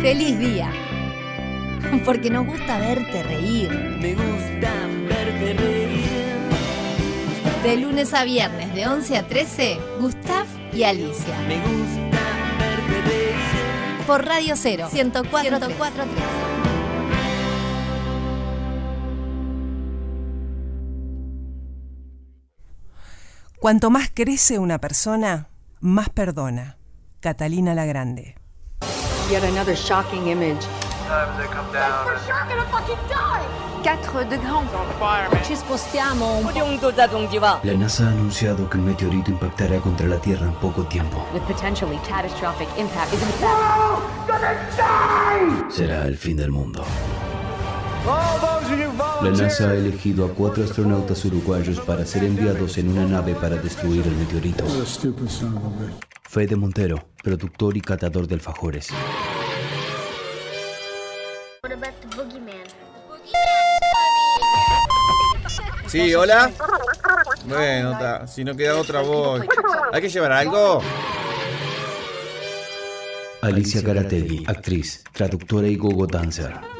feliz día. Porque nos gusta verte reír. Me gusta verte reír. De lunes a viernes, de 11 a 13, Gustav y Alicia. Me gusta verte reír. Por Radio Cero, 104.3. Cuanto más crece una persona, más perdona. Catalina la Grande. Yet another shocking image. Sometimes they come down and 4 degrés. Ci spostiamo un La NASA ha anunciado que un meteorito impactará contra la Tierra en poco tiempo. With potentially catastrophic impact is in fact Será el fin del mundo. La NASA ha elegido a cuatro astronautas uruguayos para ser enviados en una nave para destruir el meteorito. Fede Montero, productor y catador de alfajores. Sí, hola. Bueno, ta, si no queda otra voy. ¿Hay que llevar algo? Alicia Karategui, actriz, traductora y gogo dancer.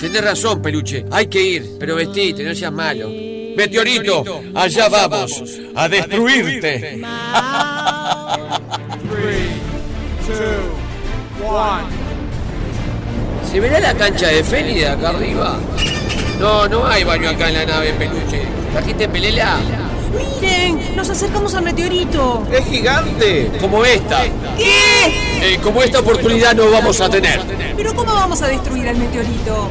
Tenés razón, peluche. Hay que ir, pero vestite, no seas malo. Meteorito, allá vamos, a destruirte. ¿Se verá la cancha de Feli de acá arriba? No, no hay baño acá en la nave, peluche. ¿Trajiste pelela? ¡Miren! ¡Nos acercamos al meteorito! ¡Es gigante! Como esta. ¿Qué? Eh, como esta oportunidad no vamos a tener. ¿Pero cómo vamos a destruir al meteorito?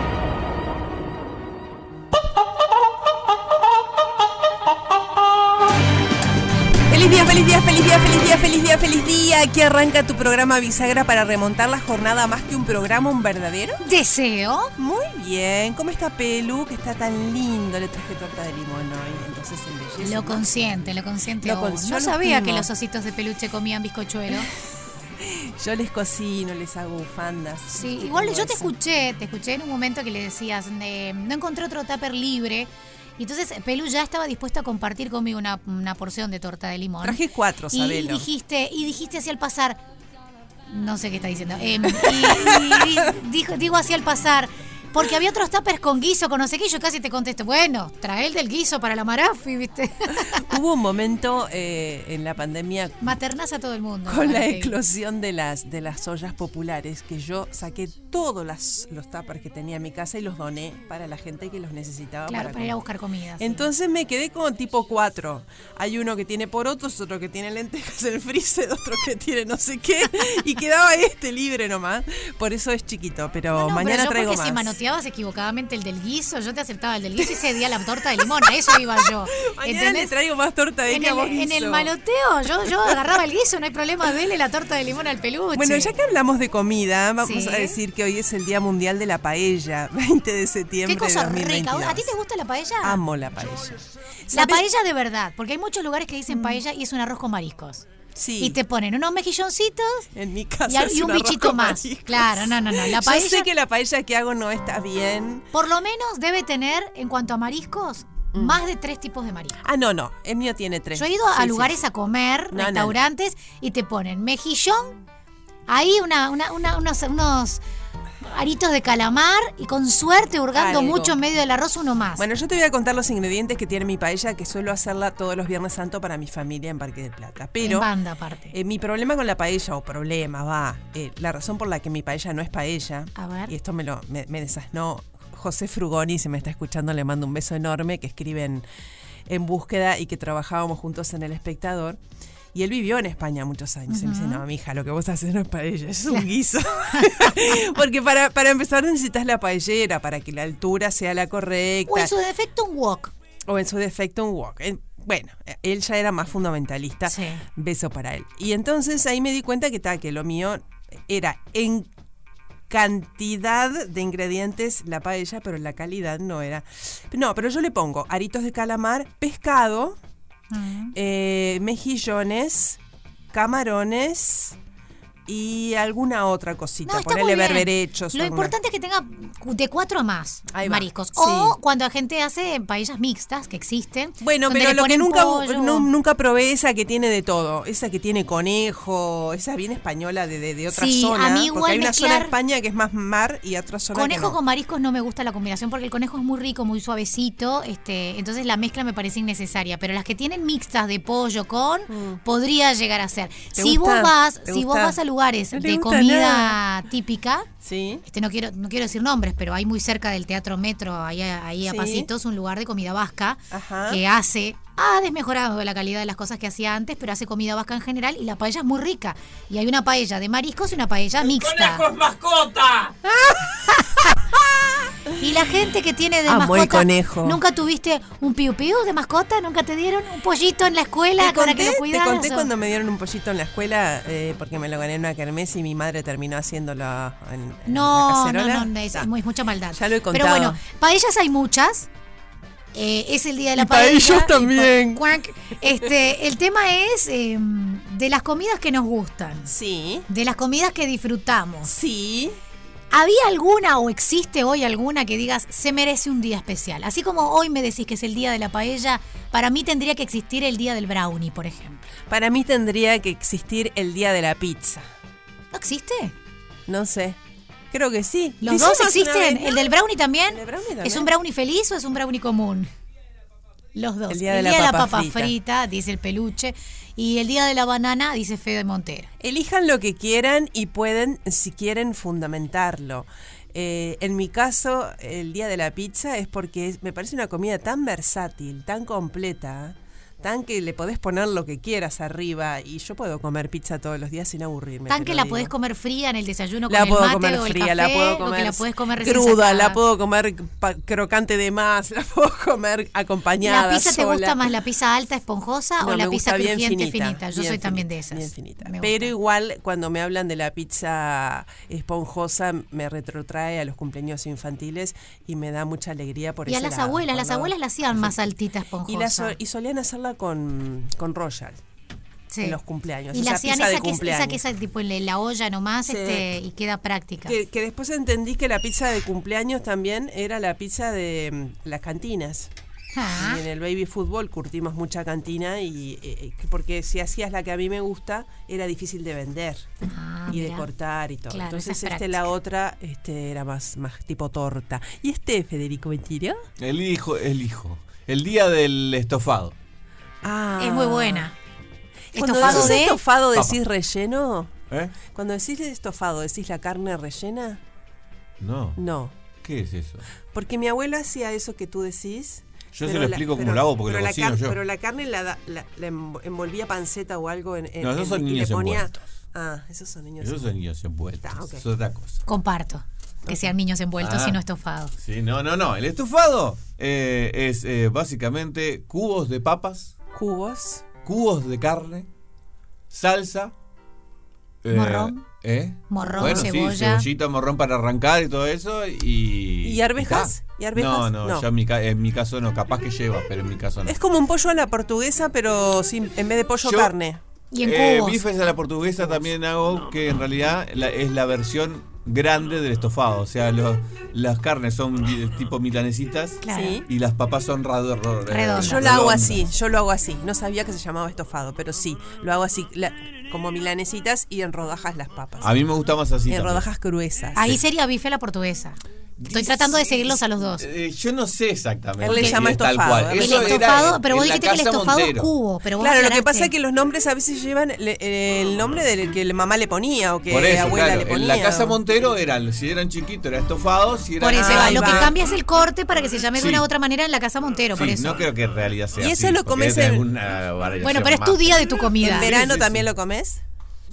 Aquí arranca tu programa Bisagra para remontar la jornada más que un programa, un verdadero. Deseo. Muy bien. ¿Cómo está Pelu? Que está tan lindo. Le traje torta de limón hoy. Entonces embellece. Lo más. consiente, lo consiente. Lo con- yo no lo sabía que los ositos de peluche comían bizcochuelo. Yo les cocino, les hago bufandas. Sí, igual yo te escuché, te escuché en un momento que le decías, eh, no encontré otro tupper libre. Y entonces Pelu ya estaba dispuesto a compartir conmigo una, una porción de torta de limón. Traje cuatro, y sabelo. dijiste, y dijiste así al pasar, no sé qué está diciendo, em, y, y- y dijo, digo así al pasar, porque había otros tuppers con guiso, con no sé qué, y yo casi te contesto, bueno, trae el del guiso para la marafi, ¿viste? Hubo un momento eh, en la pandemia Maternás a todo el mundo. con la eclosión de las de las ollas populares que yo saqué todos las, los tuppers que tenía en mi casa y los doné para la gente que los necesitaba Claro, para para ir a buscar comida. sí. Entonces me quedé como tipo cuatro. Hay uno que tiene porotos, otro que tiene lentejas en el freezer, otro que tiene no sé qué. Y quedaba este libre nomás. Por eso es chiquito, pero No, no, mañana pero yo traigo más. Si manoteabas equivocadamente el del guiso, yo te aceptaba el del guiso y ese día la torta de limón, a eso iba yo. Mañana ¿Entendés? le traigo más torta de en el, vos en el guiso. maloteo, yo, yo agarraba el guiso, no hay problema, dele la torta de limón al peluche. Bueno, ya que hablamos de comida, vamos Sí. a decir que hoy es el Día Mundial de la Paella, 20 de septiembre Qué cosa de 2022. rica. ¿A ti te gusta la paella? Amo la paella. La ¿Sabes? paella de verdad, porque hay muchos lugares que dicen paella y es un arroz con mariscos. Sí. Y te ponen unos mejilloncitos En mi casa y, y un bichito más. Claro, no, no, no. La Yo paella, sé que la paella que hago no está bien. por lo menos, debe tener, en cuanto a mariscos, más de tres tipos de mariscos. Ah, no, no. El mío tiene tres. Yo he ido Sí, a lugares sí. a comer, No, no, restaurantes, y te ponen mejillón, ahí una, una- una- unos, unos aritos de calamar y con suerte hurgando Algo. mucho en medio del arroz uno más. Bueno, yo te voy a contar los ingredientes que tiene mi paella, que suelo hacerla todos los Viernes Santo para mi familia en Parque del Plata. Pero en banda aparte. eh, mi problema con la paella, o problema, va, eh, la razón por la que mi paella no es paella, A ver. y esto me lo me, me desasnó José Frugoni, si me está escuchando le mando un beso enorme, que escribe en, en búsqueda y que trabajábamos juntos en El Espectador. Y él vivió en España muchos años. Y me dice, no, mija, lo que vos haces no es paella, es un guiso. Porque para, para empezar necesitas la paellera, para que la altura sea la correcta. O en su defecto un wok. O en su defecto un wok. Bueno, él ya era más fundamentalista. Sí. Beso para él. Y entonces ahí me di cuenta que, ta, que lo mío era en cantidad de ingredientes la paella, pero la calidad no era. No, pero yo le pongo aritos de calamar, pescado, Eh, mejillones, camarones y alguna otra cosita. No, Ponerle berberechos. Lo alguna- importante es que tenga de cuatro a más mariscos. sí. O cuando la gente hace paellas mixtas, que existen. Bueno, pero lo que nunca, nu- nunca probé esa que tiene de todo. Esa que tiene conejo, esa bien española de, de, de otra Sí, zona. a mí porque igual hay una zona de España que es más mar y otra zona que Conejo no. con mariscos no me gusta la combinación porque el conejo es muy rico, muy suavecito, este, entonces la mezcla me parece innecesaria. Pero las que tienen mixtas de pollo con podría llegar a ser. Mm. ¿Te Si gusta? vos vas, ¿Te si vos vas a lugares No le de comida nada. típica, Sí. este no quiero, no quiero decir nombres, pero hay muy cerca del Teatro Metro, ahí, a- ahí a Sí. pasitos, un lugar de comida vasca Ajá. que hace, ha desmejorado la calidad de las cosas que hacía antes, pero hace comida vasca en general y la paella es muy rica. Y hay una paella de mariscos y una paella mixta. ¡Conejo es mascota! Y la gente que tiene de Amo el mascota. conejo. ¿Nunca tuviste un piu piu de mascota? ¿Nunca te dieron un pollito en la escuela Te para que conté, lo te cuidaras? conté o- cuando me dieron un pollito en la escuela eh, porque me lo gané en una kermés y mi madre terminó haciéndolo en, en No, la no, cacerola. no, es, Ya. es muy- mucha maldad. Ya lo he Pero contado. bueno, paellas hay muchas. Eh, es el día de la Y paella. paellas y también. Este, el tema es eh, de las comidas que nos gustan, Sí, de las comidas que disfrutamos. sí. ¿Había alguna o existe hoy alguna que digas se merece un día especial? Así como hoy me decís que es el día de la paella, para mí tendría que existir el día del brownie, por ejemplo. Para mí tendría que existir el día de la pizza. ¿No existe? No sé. Creo que sí. ¿Los ¿Lo dos existen? ¿El del brownie también? ¿El del brownie ¿Es también? un brownie feliz o es un brownie común? Los dos. El día de la papa frita. frita, dice el peluche. Y el día de la banana, dice Fede Montero. Elijan lo que quieran y pueden, si quieren, fundamentarlo. Eh, en mi caso, el día de la pizza es porque me parece una comida tan versátil, tan completa, tan que le podés poner lo que quieras arriba y yo puedo comer pizza todos los días sin aburrirme. Tan te que lo la digo. podés comer fría en el desayuno con La el puedo mate comer o el fría, café, la puedo comer que la podés comer cruda, la puedo comer crocante de más, la puedo comer acompañada. ¿La pizza te sola. gusta más la pizza alta, esponjosa No, o la pizza crujiente finita, finita? Yo soy también de esas. bien finita. Me Pero igual, cuando me hablan de la pizza esponjosa, me retrotrae a los cumpleaños infantiles y me da mucha alegría por Y a ese las lado, abuelas, las abuelas la hacían más altita esponjosa. y, la so- y solían hacerla con, con Royal Sí. en los cumpleaños. Y esa la hacían pizza de esa que, es- esa cumpleaños. que es tipo en la olla nomás Sí. este, y queda práctica. Que, que después entendí que la pizza de cumpleaños también era la pizza de mm, las cantinas. Ah. Y en el baby fútbol curtimos mucha cantina y eh, eh, porque si hacías la que a mí me gusta era difícil de vender Ah, y de cortar y todo. Claro, Entonces es este la otra este era más más tipo torta. ¿Y este Federico Mentira? El hijo, el hijo. El día del estofado. Ah. Es muy buena. Cuando Estofado decís de... estofado Papa. decís relleno. ¿Eh? Cuando decís estofado decís la carne rellena. No. No. ¿Qué es eso? Porque mi abuela hacía eso que tú decís. Yo se lo la- explico cómo pero- lo hago porque pero lo la cocino yo. Pero la carne la, da- la- la env- envolvía panceta o algo en. en- No, esos en- son y le niños ponía- envueltos. Ah, esos son niños Esos son envueltos. niños envueltos. Ah, ok. Es otra cosa. Comparto. Que sean niños envueltos Ah. y no estofados. Sí, no, no, no. El estofado eh, es eh, básicamente cubos de papas, Cubos. cubos de carne, salsa. eh, Morrón. ¿Eh? Morrón, bueno, cebolla. Sí, cebollita, morrón para arrancar y todo eso. ¿Y, ¿Y arvejas? está. ¿Y arvejas? No, no, No. ya en mi, ca- en mi caso no. Capaz que lleva, pero en mi caso no. Es como un pollo a la portuguesa, pero sin, en vez de pollo Yo- carne. Y en Eh, cubos. bifes a la portuguesa también hago, que en realidad la- es la versión grande del estofado. O sea, los- las carnes son tipo milanesitas Claro. Y las papas son Redondas. Yo lo hago así, yo lo hago así. No sabía que se llamaba estofado, pero sí, lo hago así, la- como milanesitas y en rodajas las papas. A mí me gusta más así. en también. rodajas gruesas. Ahí sería bife a la portuguesa. Estoy tratando de seguirlos a los dos. Eh, yo no sé exactamente. Él le llama es tal estofado. cual. El era estofado, pero vos la dijiste que el estofado es Montero. cubo. Pero vos Claro, lo que pasa es que los nombres a veces llevan le- el nombre del que la mamá le ponía o que Por eso, abuela claro, le ponía. en la casa Montero eran, si eran chiquitos era estofado, si eran Por eso, Ah, lo que cambia es el corte para que se llame de una u otra manera en la casa Montero, por eso. no creo que en realidad sea ¿Y eso así, lo comes es en- Bueno, pero es tu día de tu comida. ¿En verano sí, también sí. lo comes?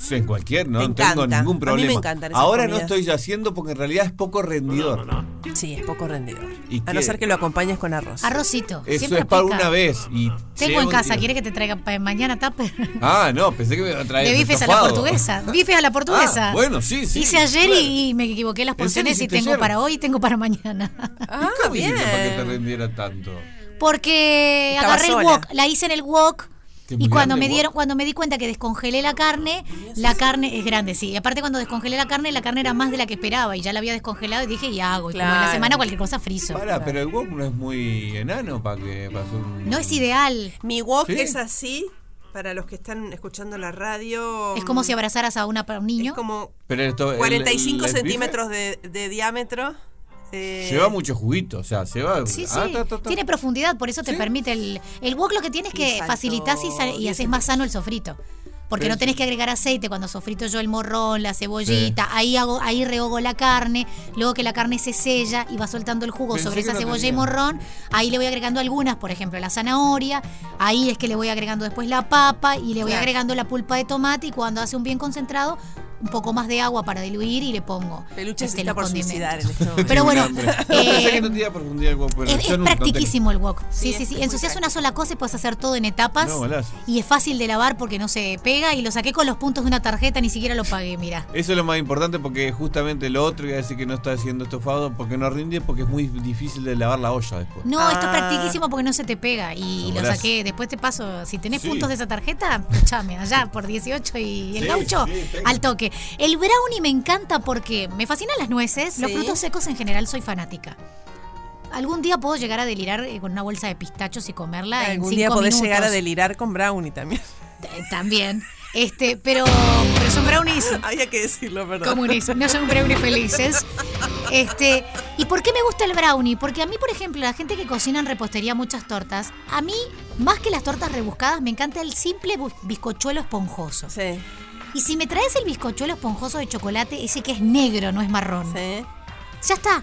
Sí, en cualquier, no Me tengo ningún A mí me problema. encantan esas Ahora no estoy haciendo porque en realidad es poco rendidor. Sí, es poco rendidor. ¿Y A no ser que lo acompañes con arroz. Arrocito. Eso siempre es para pica. una vez. Y Tengo en casa, ¿quiere que te traiga mañana tupper? Ah, no, pensé que me iba a traer De bifes a la portuguesa. Bifes a la portuguesa. Ah, bueno, sí, sí. Hice ayer claro. y, y me equivoqué las ¿En serio porciones y tengo ayer? para hoy y tengo para mañana. Ah, ¿Cómo hiciste bien. para que te rendiera tanto? Porque Estaba agarré sola. el wok, la hice en el wok. Y cuando grande me dieron, cuando me di cuenta que descongelé la carne, la carne es grande, sí. Y aparte cuando descongelé la carne, la carne era más de la que esperaba y ya la había descongelado y dije, y hago. Y como en la Claro. semana cualquier cosa friso. Para, pero el wok no es muy enano para que para un... No es ideal. Mi wok ¿Sí? es así, para los que están escuchando la radio. Es como si abrazaras a una para un niño. Es como Pero esto, el- 45 el- el bife centímetros de, de diámetro. Eh, Lleva mucho juguito, o sea, lleva... Sí, sí, Ah, ta, ta, ta. tiene profundidad, por eso te Sí. permite el... El wok lo que tiene es que facilitas y, y haces más sano el sofrito. Porque Pero no tenés que agregar aceite cuando sofrito yo el morrón, la cebollita, ahí hago, ahí rehogo la carne, luego que la carne se sella y va soltando el jugo Pensé sobre esa cebolla y morrón, ahí le voy agregando algunas, por ejemplo la zanahoria, ahí es que le voy agregando después la papa y le voy Claro. agregando la pulpa de tomate y cuando hace un bien concentrado, un poco más de agua para diluir y le pongo Peluche este, está por suicidar en. Pero bueno, eh, es, practiquísimo el wok. Sí, Sí, sí, sí. Ensucias una sola cosa y puedes hacer todo en etapas. No, y es fácil de lavar porque no se pega. Y lo saqué con los puntos de una tarjeta, ni siquiera lo pagué, mira. Eso es lo más importante porque justamente lo otro iba a decir que no está haciendo estofado porque no rinde porque es muy difícil de lavar la olla después. No, esto es Ah. practiquísimo porque no se te pega. Y No, lo saqué. Después te paso. Si tenés Sí. puntos de esa tarjeta, escuchame, allá por 18 y el Sí, gaucho, al toque. El brownie me encanta porque me fascinan las nueces. Los frutos secos en general soy fanática. Algún día puedo llegar a delirar eh, con una bolsa de pistachos y comerla en Algún cinco día podés minutos. llegar a delirar con brownie también. También. Este, pero, pero son brownies Había que decirlo, perdón. no son brownies felices. Este, ¿y por qué me gusta el brownie? Porque a mí, por ejemplo, la gente que cocina en repostería muchas tortas, a mí, más que las tortas rebuscadas, me encanta el simple bizcochuelo esponjoso. Sí, Y si me traes el bizcochuelo esponjoso de chocolate, ese que es negro, no es marrón. sí. Ya está.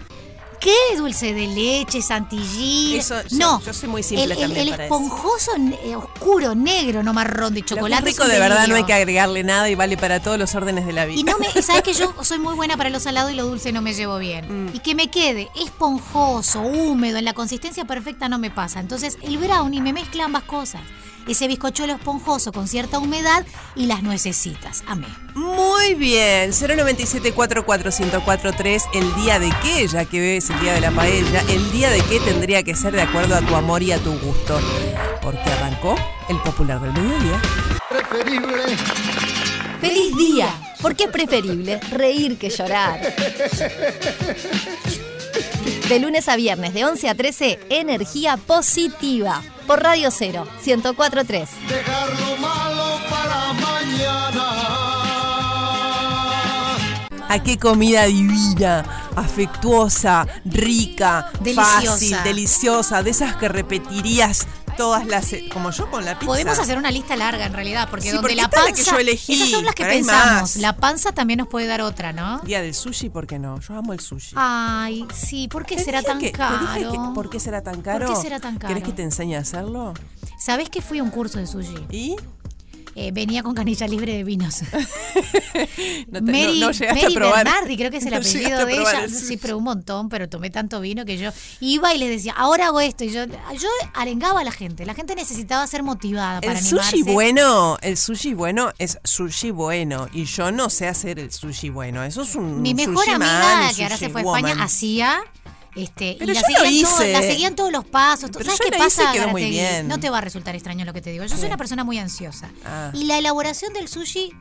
¿Qué dulce de leche, chantilly? Eso, no. yo soy muy simple el, también el esponjoso eh, oscuro, negro, no marrón de Lo chocolate. es rico de verdad no hay que agregarle nada y vale para todos los órdenes de la vida. Y no me, sabes que yo soy muy buena para lo salado y lo dulce no me llevo bien. Mm. Y que me quede esponjoso, húmedo, en la consistencia perfecta no me pasa. Entonces el brownie me mezcla ambas cosas. Ese bizcochuelo esponjoso con cierta humedad y las nuecesitas. Amé. Muy bien, 097-44-1043, el día de qué, ya que es el día de la paella, el día de qué tendría que ser de acuerdo a tu amor y a tu gusto. Porque arrancó el popular del mediodía. ¡Feliz día! Porque es preferible reír que llorar. De lunes a viernes, de 11 a 13, energía positiva. Por Radio 0, 1043. ¿A qué comida divina, afectuosa, rica, Deliciosa. fácil, deliciosa, de esas que repetirías todas las... Como yo con la pizza. Podemos hacer una lista larga en realidad, porque Sí, donde porque la es la panza. que yo elegí, esas son las que pensamos. más. La panza también nos puede dar otra, ¿no? Día del sushi, ¿por qué no? Yo amo el sushi. Ay, sí, ¿por qué Te será tan que- te dije caro? que- ¿Por qué será tan caro? qué será tan caro? ¿Querés que te enseñe a hacerlo? ¿Sabés que fui a un curso de sushi? ¿Y? Eh, venía con canilla libre de vinos. No, te- Mary, no, no llegaste Mary a probar. Bernardi, creo que es el apellido de ella. el Sí, pero un montón, pero tomé tanto vino que yo iba y les decía, ahora hago esto. Y yo, yo arengaba a la gente. La gente necesitaba ser motivada para El animarse. sushi bueno, el sushi bueno es sushi bueno y yo no sé hacer el sushi bueno. Eso es un Mi mejor sushi amiga, man, que ahora se fue a. España, hacía. Este, Pero y la yo lo seguían, todo- hice. la seguían todos los pasos. Pero ¿Sabes yo qué lo pasa, muy bien. No te va a resultar extraño lo que te digo. Yo soy una persona muy ansiosa. Ah. Y la elaboración del sushi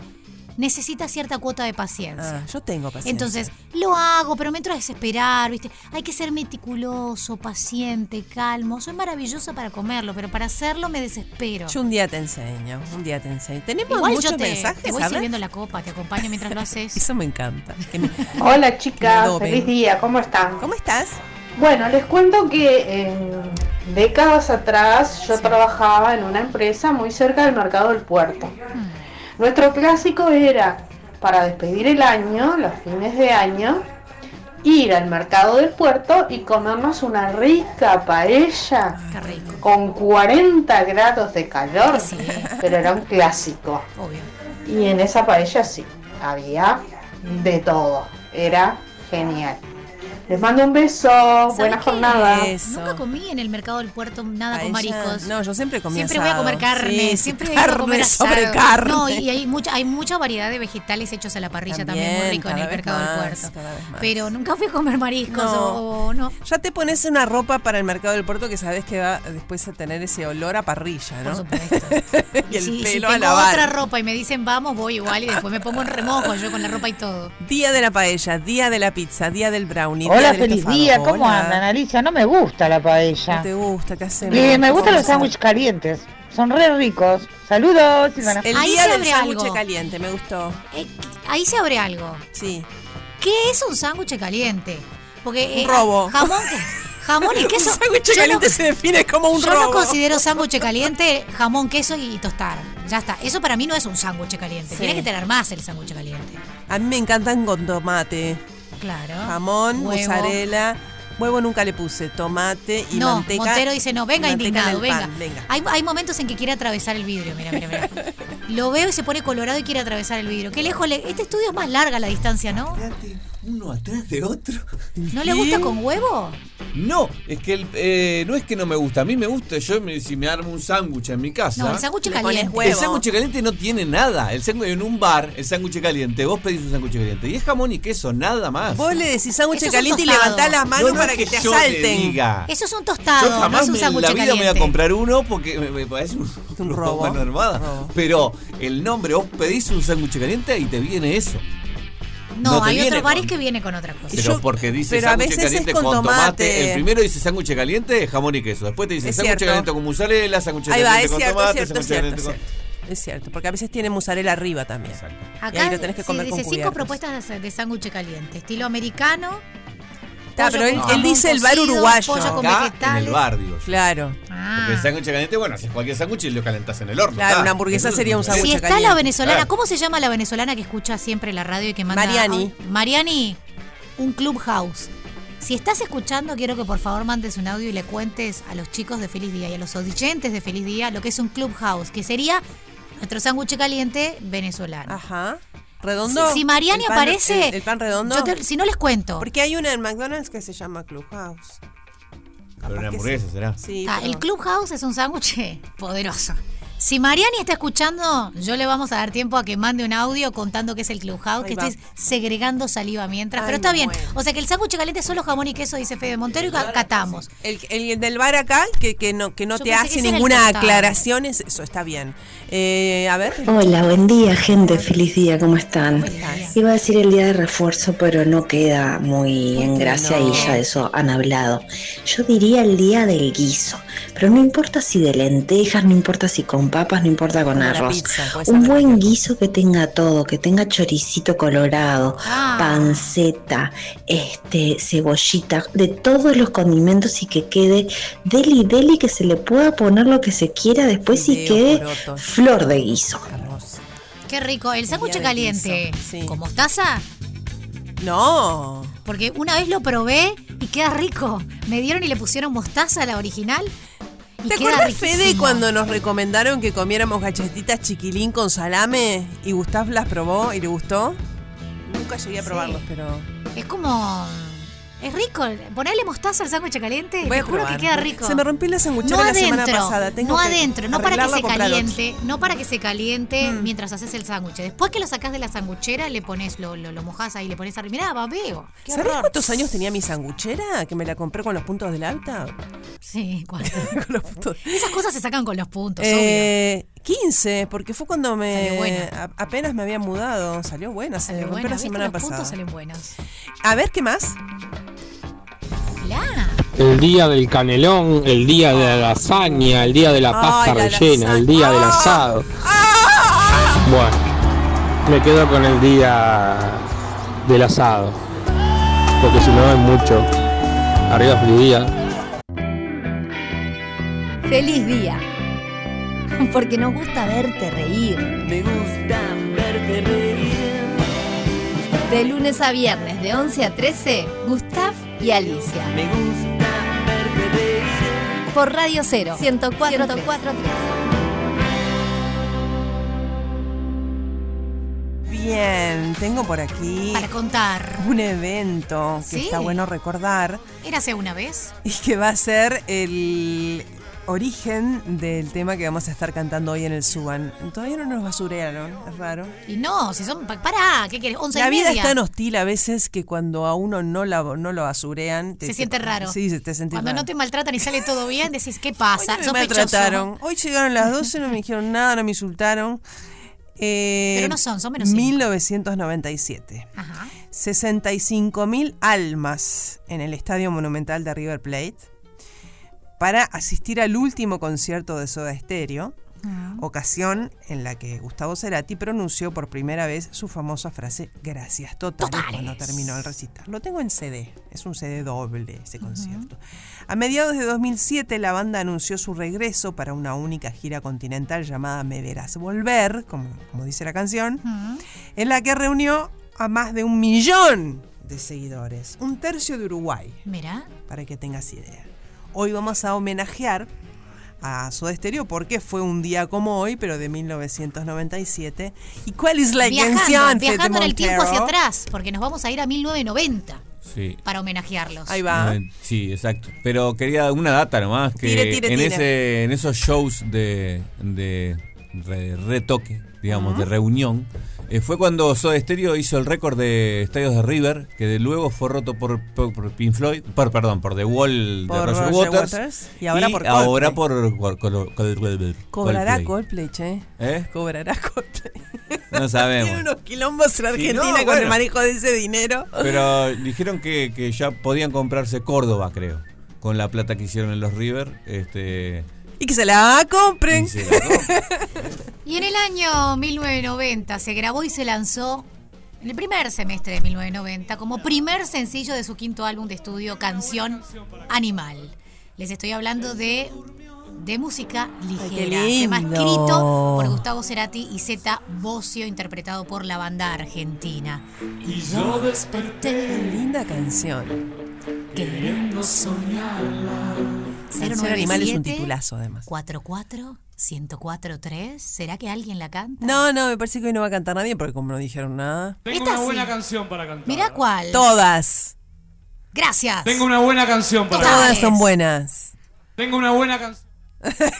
necesita cierta cuota de paciencia. Ah, yo tengo paciencia. Entonces, lo hago, pero me entro a desesperar, ¿viste? Hay que ser meticuloso, paciente, calmo. Soy maravillosa para comerlo, pero para hacerlo me desespero. Yo un día te enseño, un día te enseño. Tenemos Igual muchos yo te, mensajes, te voy ¿sabes? sirviendo la copa, te acompaño mientras lo haces. Eso me encanta. que me- Hola chicas, feliz día, ¿cómo están? ¿Cómo estás? Bueno, les cuento que en décadas atrás yo trabajaba en una empresa muy cerca del mercado del puerto. Nuestro clásico era, para despedir el año, los fines de año, ir al mercado del puerto y comernos una rica paella con 40 grados de calor, Sí, pero era un clásico. obvio. Y en esa paella sí, había de todo. Era genial. Les mando un beso, buena jornada. Eso. Nunca comí en el mercado del puerto nada con mariscos. No, yo siempre comí Siempre voy a comer carne, Sí, siempre voy a carne comer asado. sobre carne. No, y hay mucha, hay mucha variedad de vegetales hechos a la parrilla también, muy rico en el mercado del puerto. Pero nunca fui a comer mariscos No. o, o no. Ya te pones una ropa para el mercado del puerto que sabes que va después a tener ese olor a parrilla, ¿no? Por supuesto. y el si, si pelo a tengo lavar. otra ropa y me dicen vamos, voy igual y después me pongo en remojo yo con la ropa y todo. Día de la paella, día de la pizza, día del brownie. Hola, feliz estofado. día, ¿cómo Hola. andan, Alicia? No me gusta la ¿No paella. te gusta? ¿Qué hacemos? Eh, me ¿Qué gustan los sándwiches calientes. Son re ricos. Saludos, Silvana. El Ahí día se del sándwich caliente, me gustó. Eh, ahí se abre algo. Sí. ¿Qué es un sándwich caliente? Porque Un robo. jamón, jamón y queso. Un sándwich yo no- caliente se define como un yo robo. no considero sándwich caliente jamón, queso y tostar. Ya está. Eso para mí no es un sándwich caliente. Sí. Tiene que tener más el sándwich caliente. A mí me encantan con tomate, Claro. jamón, Huevo. mozzarella. Huevo nunca le puse, tomate y no, manteca. Montero dice no, venga indignado, venga. venga. Hay, hay momentos en que quiere atravesar el vidrio, mira, mira, mira. Lo veo y se pone colorado y quiere atravesar el vidrio. Qué lejos le... Este estudio es más larga la distancia, ¿no? Uno atrás de otro. ¿No le gusta con huevo? No, es que el, eh, no es que no me gusta. A mí me gusta. Yo me- si me armo un sándwich en mi casa. No, el sándwich caliente. huevo. El sándwich caliente no tiene nada. El sándwich en un bar, el sándwich caliente, vos pedís un sándwich caliente y es jamón y queso, nada más. Vos le decís sándwich caliente y levantás las manos No, no para es que te yo le asalten. diga. Eso es un tostado, Yo no jamás es un en sándwich la vida caliente. me voy a comprar uno porque me, me parece un, Un robo. Bueno, armada. Robo. Pero el nombre, vos pedís un sándwich caliente y te viene eso. No, hay otros bares con- que viene con otra cosa. Pero Yo- porque dice sándwich caliente con con, tomate. tomate. El primero dice sándwich caliente, jamón y queso. Después te dice sándwich caliente con mozzarella, sándwich Ahí va, caliente es con cierto, es tomate, cierto, es sándwich cierto, caliente es con... cierto. Es cierto, porque a veces tiene mozzarella arriba también. Exacto. Y Acá ahí lo tenés que sí, comer con dice cinco cubiertos. propuestas de, de sándwich caliente, estilo americano. Está, pollo pero él- dice el bar uruguayo. pollo con Acá en vegetales. el bar, digo yo. Claro. Ah. Porque el sándwich caliente, bueno, haces cualquier sándwich y lo calentás en el horno. Claro, está. una hamburguesa sería un caliente. Si sándwich está caliente. la venezolana, Claro. ¿cómo se llama la venezolana que escucha siempre la radio y que manda? Mariani. Mariani, un clubhouse. Si estás escuchando, quiero que por favor mandes un audio y le cuentes a los chicos de Feliz Día y a los oyentes de Feliz Día lo que es un clubhouse, que sería nuestro sándwich caliente venezolano. Ajá. ¿Redondo? Si, si Mariani ¿El pan- aparece, ¿El, el pan redondo? yo te- si no les cuento. Porque hay una en McDonald's que se llama Clubhouse. Pero una hamburguesa sí. será. Sí, Ah, pero- el Clubhouse es un sándwich poderoso. Si Mariani está escuchando, yo le vamos a dar tiempo a que mande un audio contando qué es el Clubhouse, Ahí que va. estoy segregando saliva mientras. Ay, pero está bien. muero. O sea que el sándwich caliente es solo jamón y queso, dice Fede Montero, y ca- catamos. El, el del bar acá, que, que no, que no Yo te hace ninguna aclaración, es- eso está bien. Eh, a ver. Hola, buen día, gente. Feliz día, ¿cómo están? Feliz día. Iba a decir el día de refuerzo, pero no queda muy en qué gracia no? y ya de eso han hablado. Yo diría el día del guiso, pero no importa si de lentejas, no importa si con papas, no importa con Como arroz. pizza, ser Un buen guiso que tenga todo, que tenga choricito colorado, Ah. panceta, este, cebollita, de todos los condimentos y que quede deli deli, que se le pueda poner lo que se quiera después y quede porotos. flor de guiso. Qué rico. El sándwich caliente sí. con mostaza, No. porque una vez lo probé y queda rico. Me dieron y le pusieron mostaza a la original. ¿Te acuerdas, Fede, cuando nos recomendaron que comiéramos galletitas chiquilín con salame y Gustav las probó y le gustó? Nunca llegué a Sí. probarlos, pero. Es como. Es rico. Ponerle mostaza al sándwich caliente, Voy te juro probar. que queda rico. Se me rompió la sanguchera No la adentro, semana pasada. Tengo no adentro, no para que se otro. caliente, no para que se caliente Mm. mientras haces el sándwich. Después que lo sacás de la sanguchera, le pones, lo, lo, lo mojás ahí, le pones arriba. Mirá, babeo. ¿Sabés cuántos años tenía mi sanguchera? Que me la compré con los puntos del alta. Sí, ¿cuánto? con los puntos. Esas cosas se sacan con los puntos, Eh, 15, porque fue cuando me Salió buena. a- apenas me había mudado. Salió buena, se Salió buena, la ¿ves que semana pasada. salen buenos. A ver, ¿qué más? Hola. El día del canelón, el día de la lasaña, el día de la pasta Ay, la rellena, el día del asado. Bueno, me quedo con el día del asado. Porque si no es mucho. Arriba feliz día. Feliz día. Porque nos gusta verte reír. Me gusta verte reír. De lunes a viernes, de 11 a 13, Gustav y Alicia. Me gusta verte reír. Por Radio Cero, 104.3. Bien, tengo por aquí Para contar. un evento que Sí. está bueno recordar Érase una vez. y que va a ser el origen del tema que vamos a estar cantando hoy en el Suban. Todavía no nos basurearon, es raro. Y no, si son. pa- Pará, ¿qué quieres? Once La y vida media. es tan hostil a veces que cuando a uno no, la, no lo basurean... Se siente raro. Sí, se te sentís Cuando raro. no te maltratan y sale todo bien, decís, ¿qué pasa? Hoy no me maltrataron. Hoy llegaron las 12, no me dijeron nada, no me insultaron. Eh, Pero no son, son menos cinco. 1997. Ajá. 65 mil almas en el Estadio Monumental de River Plate para asistir al último concierto de Soda Stereo, ocasión en la que Gustavo Cerati pronunció por primera vez su famosa frase gracias totales, cuando terminó el recital. Lo tengo en CD, es un CD doble ese concierto. A mediados de 2007 la banda anunció su regreso para una única gira continental llamada Me Verás Volver, como, como dice la canción, en la que reunió a más de un millón de seguidores, un tercio de Uruguay, Mira. para que tengas idea. Hoy vamos a homenajear a Soda Stereo porque fue un día como hoy, pero de 1997. ¿Y cuál es la viajando, canción? Fede viajando en el tiempo hacia atrás, porque nos vamos a ir a 1990 Sí. para homenajearlos. Ahí va. Eh, Sí, exacto. Pero quería una data nomás, que Tire, tire, en, tire. Ese, en esos shows de, de re- retoque, digamos, de reunión, eh, fue cuando Soda Stereo hizo el récord de estadios de River, que de luego fue roto por, por, por Pink Floyd, por, perdón, por The Wall Por de Roger, Roger Waters, Waters, y ahora por ahora Coldplay. por, por- por- por- Cobrará Coldplay. Coldplay, che. ¿Eh? Cobrará Coldplay. No sabemos. Tiene unos quilombos en Argentina no, con el manejo de ese dinero. Pero dijeron que, que ya podían comprarse Córdoba, creo. Con la plata que hicieron en los River. Este, Y que se la compren. y se la compran. Y en el año 1990 se grabó y se lanzó, en el primer semestre de 1990, como primer sencillo de su quinto álbum de estudio, Canción Animal. Les estoy hablando de, de música ligera. qué Tema escrito por Gustavo Cerati y Zeta Bocio, interpretado por la banda argentina. Y yo desperté Qué linda canción. queriendo soñarla. Canción Animal es un titulazo, además. 44 1043 ¿Será que alguien la canta? No, no, me parece que hoy no va a cantar nadie porque como no dijeron nada. Tengo Esta una buena sí. canción para cantar. Mira cuál. Todas. Gracias. Tengo una buena canción para Todas cantar. son buenas. Tengo una buena canción.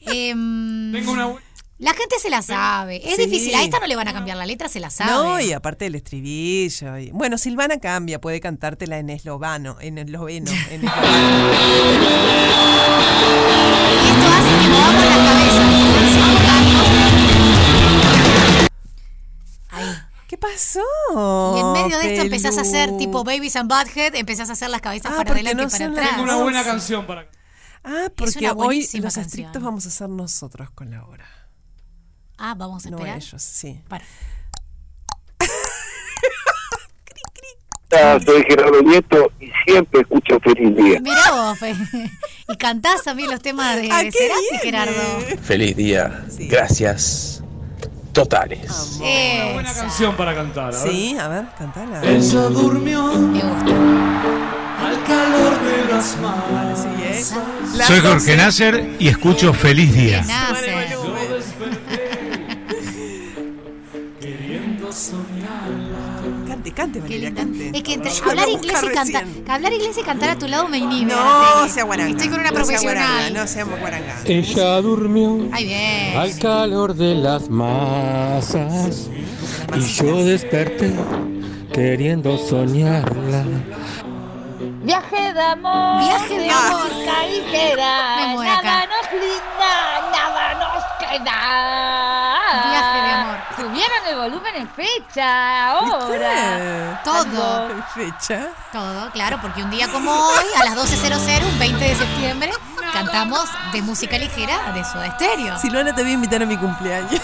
Em, Tengo una buena. La gente se la sabe. Es Sí. difícil. A esta no le van a cambiar la letra, se la sabe. No, y aparte del estribillo. y- Bueno, Silvana cambia, puede cantártela en eslovano, en esloveno. En esloveno. Y esto hace que movamos la cabeza. Ahí. ¿Qué pasó? Y en medio de esto empezás a hacer tipo Babies and Butthead, empezás a hacer las cabezas Ah, para porque adelante no y para atrás. Tengo una buena canción para. Ah, porque hoy los canción. estrictos vamos a ser nosotros con la hora. Ah, vamos a No esperar. ellos, sí. Para. Hola, soy Gerardo Nieto y siempre escucho Feliz Día. Mirá vos, Fe. Y cantás también los temas de, ¿A de qué Cerati? Gerardo. Feliz día. Gracias. Totales. Una buena Esa. canción para cantar. a. Sí, a ver, cantala. Ella durmió Me gusta. al calor de las manos. ¿eh? Soy Jorge. Nasser y escucho Feliz Día. Cante, cante, Valeria, cante. Es que entre hablar inglés y cantar, hablar inglés y cantar a tu lado me inhibe. No, sea guaranga. Estoy con una no sea profesional. guaranga, no seamos guaranga. Ella durmió Ay, bien. al calor de las masas y yo desperté queriendo soñarla. Viaje de amor. Viaje de amor. Carretera, Me mueve acá. Nada nos linda, nada nos da. Viaje de amor. Subieron el volumen en fecha, ahora. Todo. Fecha. Todo, claro, porque un día como hoy, a las 12.00, un 20 de septiembre, cantamos de música ligera de Soda Stereo. Silvana te voy a invitar a mi cumpleaños.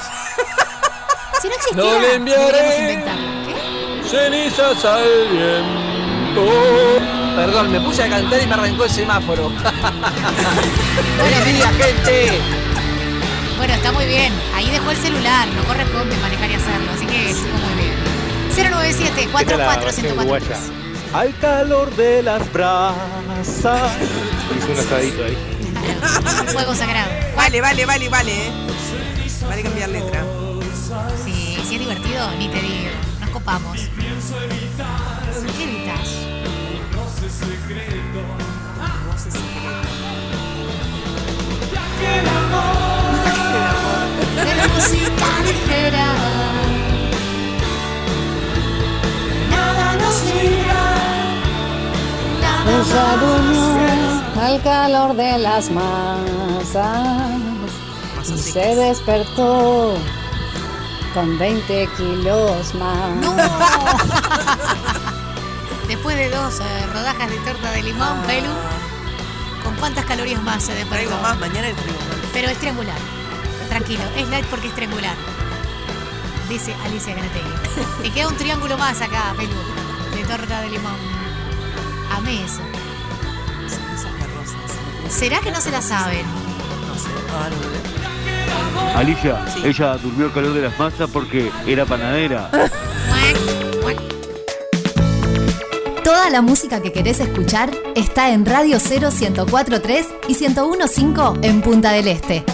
Si no No existiera, le enviaré. deberíamos inventarlo. ¿Qué? Cenizas al viento. Perdón, me puse a cantar y me arrancó el semáforo. Bueno, ¡Feliz día, gente! Bueno, está muy bien. Ahí dejó el celular, no corresponde manejar y hacerlo, así que estuvo muy bien. 097 44 104 Al calor de las brasas. Hice un asadito ahí. Fuego sagrado. Vale, vale, vale, vale. eh. Vale cambiar letra. Sí, si es divertido, ni te digo. Nos copamos. ¿Qué evitas? De la música ligera. Nada nos libra. Un sueño al calor de las masas y se despertó con 20 kilos más. Después de dos eh, rodajas de torta de limón, Pelu, ¿con cuántas calorías más se despertó? Traigo más, mañana más. Pero es triangular. Tranquilo, es light porque es triangular. Dice Alicia Ganategui. Te queda un triángulo más acá, Pelu, de torta de limón. Amé eso. ¿Será que no se la saben? No sé. Alicia, ella durmió al calor de las masas porque era panadera. Toda la música que querés escuchar está en Radio 0 1043 y 1015 en Punta del Este.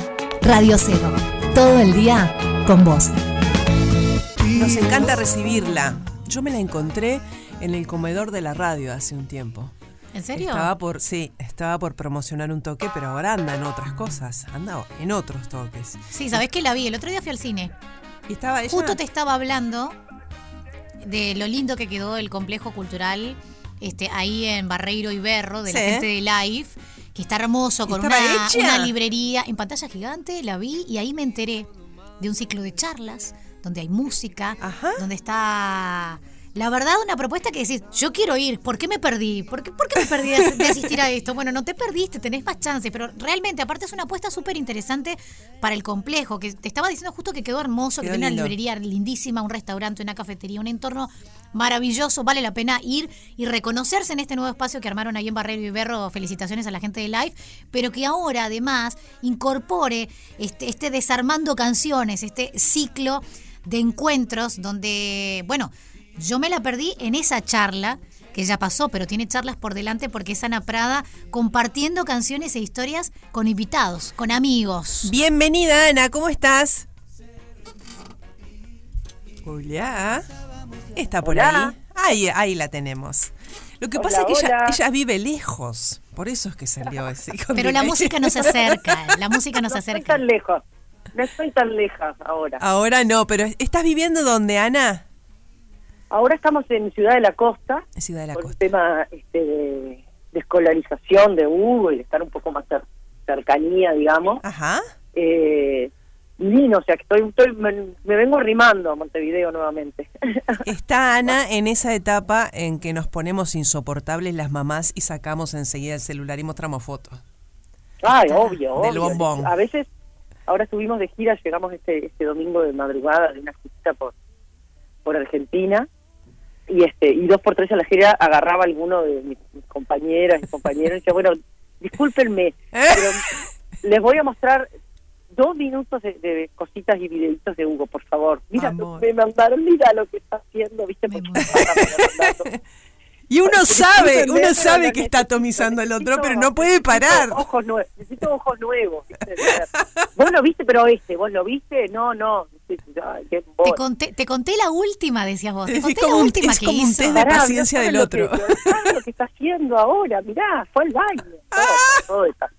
Radio 0. Todo el día con vos. Nos encanta recibirla. Yo me la encontré en el comedor de la radio hace un tiempo. ¿En serio? Estaba por, sí, estaba por promocionar un toque, pero ahora anda en otras cosas. Anda en otros toques. Sí, ¿sabés que la vi? El otro día fui al cine. Y estaba ella. Justo te estaba hablando de lo lindo que quedó el complejo cultural este, ahí en Barreiro y Berro, de la gente de Live, que está hermoso, con ¿Estaba una, una librería en pantalla gigante, la vi y ahí me enteré de un ciclo de charlas donde hay música, donde está... La verdad, una propuesta que decís, yo quiero ir, ¿por qué me perdí? ¿Por qué, por qué me perdí de, de asistir a esto? Bueno, no te perdiste, tenés más chances, pero realmente, aparte es una apuesta súper interesante para el complejo, que te estaba diciendo justo que quedó hermoso, Quedó que tiene una librería lindísima, un restaurante, una cafetería, un entorno maravilloso, vale la pena ir y reconocerse en este nuevo espacio que armaron ahí en Barrero y felicitaciones a la gente de Live, pero que ahora además incorpore este, este desarmando canciones, este ciclo de encuentros donde, bueno, yo me la perdí en esa charla que ya pasó, pero tiene charlas por delante porque es Ana Prada compartiendo canciones e historias con invitados, con amigos. Bienvenida, Ana, ¿cómo estás? Hola. Está por Hola. ahí. Ahí, ahí la tenemos. Lo que Hola, pasa es que ella, ella vive lejos. Por eso es que salió ese. Pero la música nos acerca, la música nos No acerca. estoy tan lejos. No estoy tan lejas ahora. Ahora no, pero ¿estás viviendo dónde, Ana? Ahora estamos en Ciudad de la Costa. En Ciudad de la por Costa. un tema este, de, de escolarización de Hugo y de estar un poco más cer- cercanía, digamos. Ajá. Eh, divino, o sea, que estoy, estoy me, me vengo arrimando a Montevideo nuevamente. Está Ana en esa etapa en que nos ponemos insoportables las mamás y sacamos enseguida el celular y mostramos fotos. Ay, obvio, Del obvio. bombón. A veces, ahora estuvimos de gira, llegamos este este domingo de madrugada de una visita por por Argentina y este y dos por tres a la gira agarraba a alguno de mis, mis compañeras y compañeros y decía, bueno, discúlpenme, pero les voy a mostrar dos minutos de, de cositas y videitos de Hugo, por favor. Mira, me mandaron, mira lo que está haciendo, ¿viste? Porque Y uno sabe, uno sabe que está atomizando al otro, pero no puede necesito parar. Ojos nuevos, necesito ojos nuevos. ¿viste? vos lo viste, pero este, vos lo viste, no, no. Ay, qué Te conté, te conté la última, decías vos. Te Es conté como la un- última es que como un hizo. test de Pará, paciencia del otro. Lo que, lo que está haciendo ahora, mirá, fue al baño. Todo, todo está.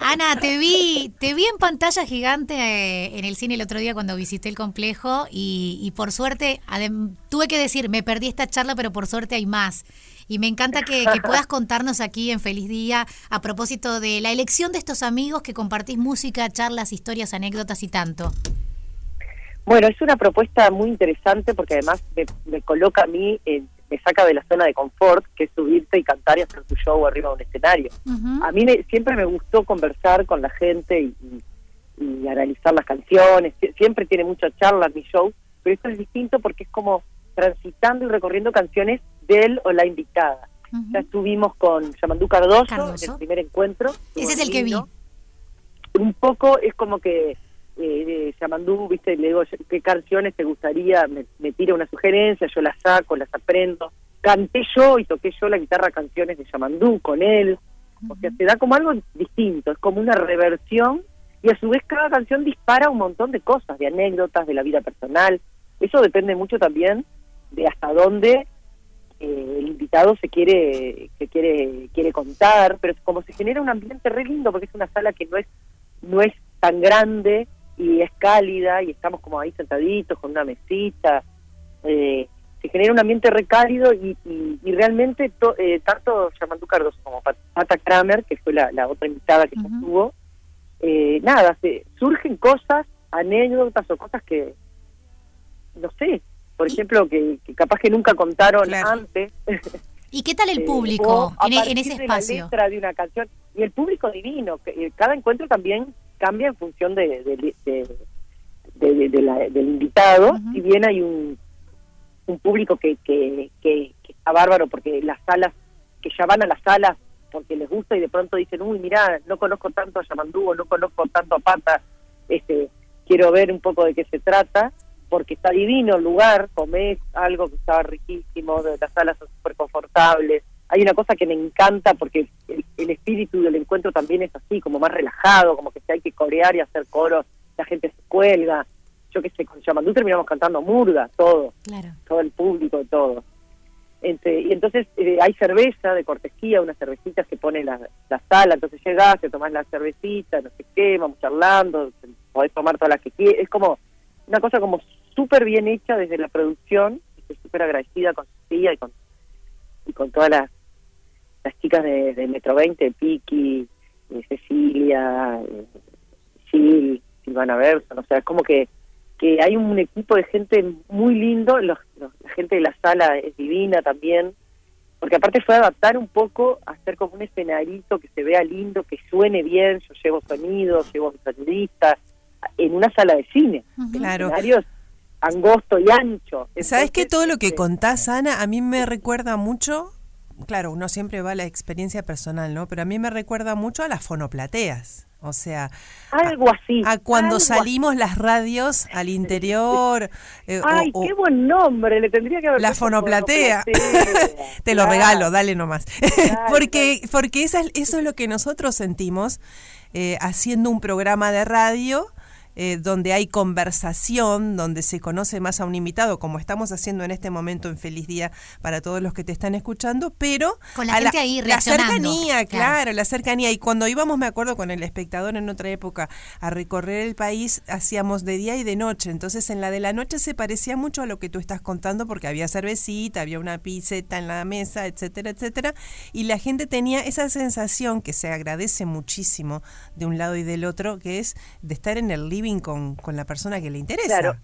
Ana, te vi, te vi en pantalla gigante eh, en el cine el otro día cuando visité el complejo y, y por suerte, adem- tuve que decir, me perdí esta charla, pero por suerte hay más. Y me encanta que, puedas contarnos aquí en Feliz Día a propósito de la elección de estos amigos que compartís música, charlas, historias, anécdotas y tanto. Bueno, es una propuesta muy interesante porque además me, me coloca a mí, en- me saca de la zona de confort, que es subirte y cantar y hacer tu show arriba de un escenario. A mí me- siempre me gustó conversar con la gente y, y- y analizar las canciones. Sie- Siempre tiene mucha charla en mi show, pero esto es distinto porque es como transitando y recorriendo canciones de él o la invitada. Ya estuvimos con Yamandú Cardoso, Cardoso. en el primer encuentro. Ese es el que vi. Un poco es como que eh, Yamandú, viste, le digo, ¿qué canciones te gustaría? Me, me tira una sugerencia, yo las saco, las aprendo. Canté yo y toqué yo la guitarra canciones de Yamandú con él. O sea, te da como algo distinto, es como una reversión y a su vez cada canción dispara un montón de cosas, de anécdotas, de la vida personal. Eso depende mucho también de hasta dónde eh, el invitado se quiere se quiere quiere contar, pero como se genera un ambiente re lindo porque es una sala que no es no es tan grande y es cálida y estamos como ahí sentaditos con una mesita, eh, se genera un ambiente re cálido y, y, y realmente to- eh, tanto Yamandú Cardoso como Pat- Pata Kramer, que fue la, la otra invitada que ya estuvo, eh, nada, se, surgen cosas, anécdotas o cosas que, no sé, por ejemplo, que, que capaz que nunca contaron antes. ¿Y qué tal el público en, e- en ese de la espacio? letra de una canción y el público divino que, eh, cada encuentro también cambia en función de, de- de- la- del invitado si bien hay un un público que, que, que, que está bárbaro porque las salas que ya van a las salas porque les gusta y de pronto dicen uy mira no conozco tanto a Yamandú o no conozco tanto a Pata este quiero ver un poco de qué se trata porque está divino el lugar, comés algo que estaba riquísimo, las salas son súper confortables. Hay una cosa que me encanta porque el, el espíritu del encuentro también es así, como más relajado, como que si hay que corear y hacer coros, la gente se cuelga. Yo qué sé, con Yamandú terminamos cantando murga, todo, Claro. todo el público, todo. Este, y entonces eh, hay cerveza de cortesía, unas cervecitas que pone la, la sala, entonces llegás, te tomás la cervecita, no sé qué, vamos charlando, podés tomar todas las que quieras, es como una cosa como súper bien hecha desde la producción, estoy súper agradecida con Sofía y con, y con todas las, las chicas de, Metro 20, Piki, eh, Cecilia, eh, Sil, Silvana Berson, o sea, es como que que hay un equipo de gente muy lindo, los, los- la gente de la sala es divina también, porque aparte fue adaptar un poco, hacer como un escenarito que se vea lindo, que suene bien, yo llevo sonido, llevo mi sonidista, en una sala de cine. Claro. escenario es angosto y ancho. ¿Sabes que todo lo que contás, Ana, a mí me recuerda mucho, claro, uno siempre va a la experiencia personal, ¿no? Pero a mí me recuerda mucho a las fonoplateas. O sea, algo así. a cuando salimos las radios al interior. eh, Ay, o- qué buen nombre, le tendría que haber La fonoplatea. Te lo Claro. regalo, dale nomás. porque porque esa es- eso es lo que nosotros sentimos eh, haciendo un programa de radio. Eh, donde hay conversación, donde se conoce más a un invitado, como estamos haciendo en este momento en Feliz Día para todos los que te están escuchando, pero Con la a gente ahí la cercanía, Claro. claro, la cercanía. Y cuando íbamos, me acuerdo, con el espectador en otra época a recorrer el país, hacíamos de día y de noche. Entonces, en la de la noche se parecía mucho a lo que tú estás contando, porque había cervecita, había una pizzeta en la mesa, etcétera, etcétera. Y la gente tenía esa sensación que se agradece muchísimo de un lado y del otro, que es de estar en el living con, con la persona que le interesa. Claro.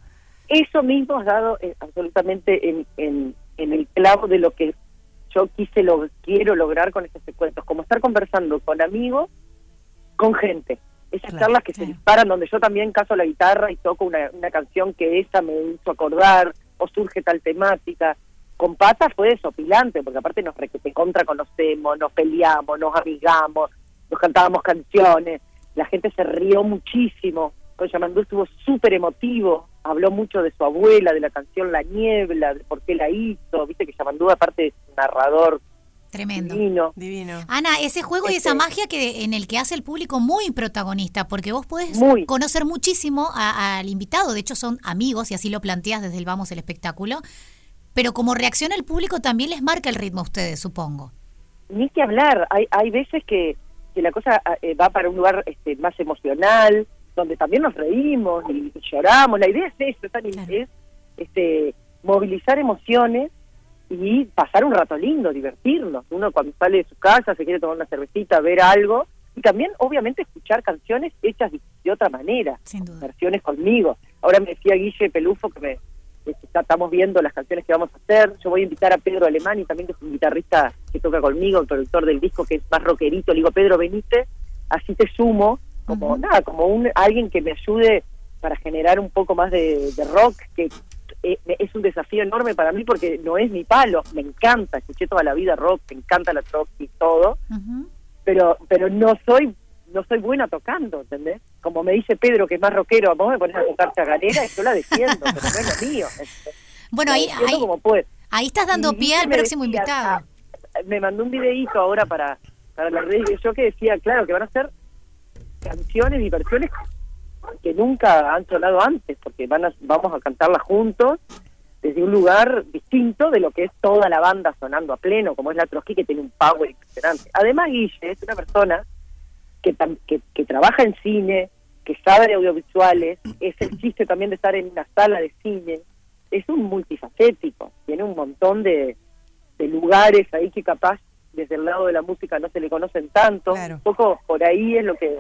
Eso mismo has dado eh, absolutamente en, en, en el clavo de lo que yo quise lo quiero lograr con estos encuentros, como estar conversando con amigos, con gente. Esas charlas que se disparan donde yo también caso la guitarra y toco una, una canción que esa me hizo acordar o surge tal temática. Con Pata fue desopilante, porque aparte nos contra conocemos, nos peleamos, nos amigamos, nos cantábamos canciones, la gente se rió muchísimo. Con Yamandú estuvo súper emotivo, habló mucho de su abuela, de la canción La Niebla, de por qué la hizo, viste que Yamandú aparte es un narrador Tremendo. divino. Divino. Ana, ese juego y esa magia que en el que hace el público muy protagonista, porque vos podés Muy. conocer muchísimo a- al invitado, de hecho son amigos y así lo planteas desde el Vamos el espectáculo, pero como reacciona el público también les marca el ritmo a ustedes, supongo. Ni que hablar, hay, hay veces que, que la cosa eh, va para un lugar este, más emocional, donde también nos reímos y, y lloramos. La idea es eso, es, es, este, movilizar emociones y pasar un rato lindo, divertirnos. Uno cuando sale de su casa se quiere tomar una cervecita, ver algo y también obviamente escuchar canciones hechas de, de otra manera, versiones conmigo. Ahora me decía Guille Pelufo que me que está- estamos viendo las canciones que vamos a hacer. Yo voy a invitar a Pedro Alemán y también que es un guitarrista que toca conmigo, el productor del disco que es más rockerito. Le digo, Pedro, venite, así te sumo, como nada, como un alguien que me ayude para generar un poco más de, de rock, que eh, es un desafío enorme para mí porque no es mi palo, me encanta, escuché toda la vida rock, me encanta la rock y todo, pero pero no soy no soy buena tocando, ¿entendés? Como me dice Pedro, que es más rockero, vos me pones a tocar chagalera y yo la defiendo, pero no es lo mío. Bueno, La ahí, ahí, como puedo. ahí estás dando pie al próximo invitado. ah, me mandó un videíto ahora para, para las redes de yo que decía, claro, que van a ser canciones y versiones que nunca han sonado antes, porque van a, vamos a cantarlas juntos desde un lugar distinto de lo que es toda la banda sonando a pleno, como es la Trotsky, que tiene un power impresionante. Además, Guille es una persona que, que, que trabaja en cine, que sabe de audiovisuales, es el chiste también de estar en una sala de cine, es un multifacético, tiene un montón de, de lugares ahí que capaz desde el lado de la música no se le conocen tanto, un poco por ahí es lo que,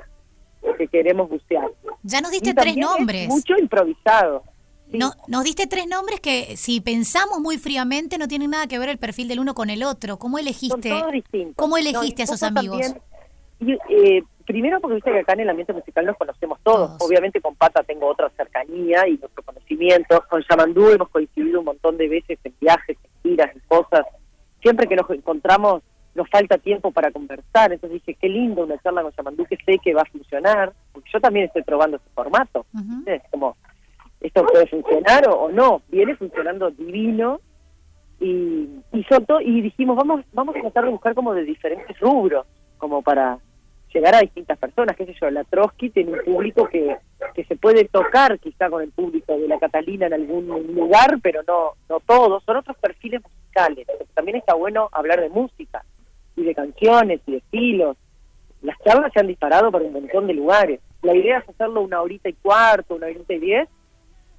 que queremos bucear. Ya nos diste Y tres es nombres. mucho improvisado. No, nos diste tres nombres que si pensamos muy fríamente no tienen nada que ver el perfil del uno con el otro. ¿Cómo elegiste? todos distintos. ¿Cómo elegiste a esos amigos? también- y, eh, primero porque viste que acá en el ambiente musical nos conocemos todos. Obviamente con Pata tengo otra cercanía y nuestro conocimiento. Con Yamandú hemos coincidido un montón de veces en viajes, en giras, en cosas. Siempre que nos encontramos nos falta tiempo para conversar. Entonces dije, qué lindo una charla con Yamandú que sé que va a funcionar. Porque yo también estoy probando ese formato. Es como, esto puede funcionar o, o no. Viene funcionando divino y y, Soto, y dijimos vamos vamos a tratar de buscar como de diferentes rubros como para llegar a distintas personas qué sé yo la Trotsky tiene un público que, que se puede tocar quizá con el público de la Catalina en algún lugar pero no no todos son otros perfiles musicales también está bueno hablar de música y de canciones y de estilos. Las charlas se han disparado por un montón de lugares. La idea es hacerlo una horita y cuarto una horita y diez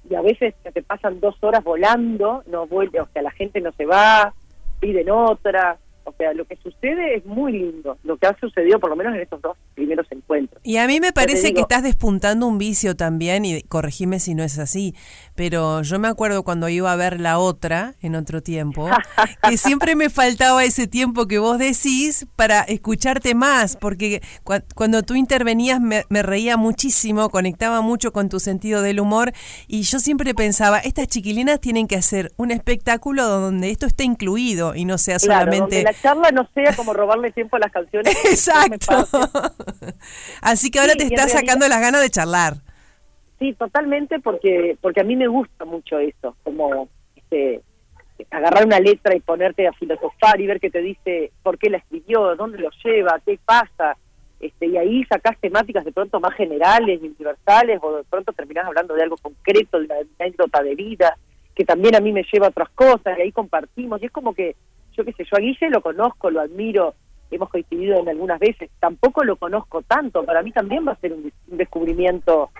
y a veces se te pasan dos horas volando, no vuelve, o sea, la gente no se va, piden otra, o sea, lo que sucede es muy lindo, lo que ha sucedido por lo menos en estos dos primeros encuentros. Y a mí me parece que estás despuntando un vicio también, y corregime si no es así, pero yo me acuerdo cuando iba a ver la otra en otro tiempo, que siempre me faltaba ese tiempo que vos decís para escucharte más, porque cua- cuando tú intervenías me, me reía muchísimo, conectaba mucho con tu sentido del humor, y yo siempre pensaba, estas chiquilinas tienen que hacer un espectáculo donde esto esté incluido y no sea Claro, solamente... la charla no sea como robarle tiempo a las canciones. Exacto. Así que ahora Sí, te realidad- sacando las ganas de charlar. Sí, totalmente, porque porque a mí me gusta mucho eso, como este, agarrar una letra y ponerte a filosofar y ver qué te dice, por qué la escribió, dónde lo lleva, qué pasa, este, y ahí sacás temáticas de pronto más generales y universales, o de pronto terminás hablando de algo concreto, de una anécdota de vida, que también a mí me lleva a otras cosas, y ahí compartimos, y es como que, yo qué sé, yo a Guille lo conozco, lo admiro, hemos coincidido en algunas veces, tampoco lo conozco tanto, para mí también va a ser un, des- un descubrimiento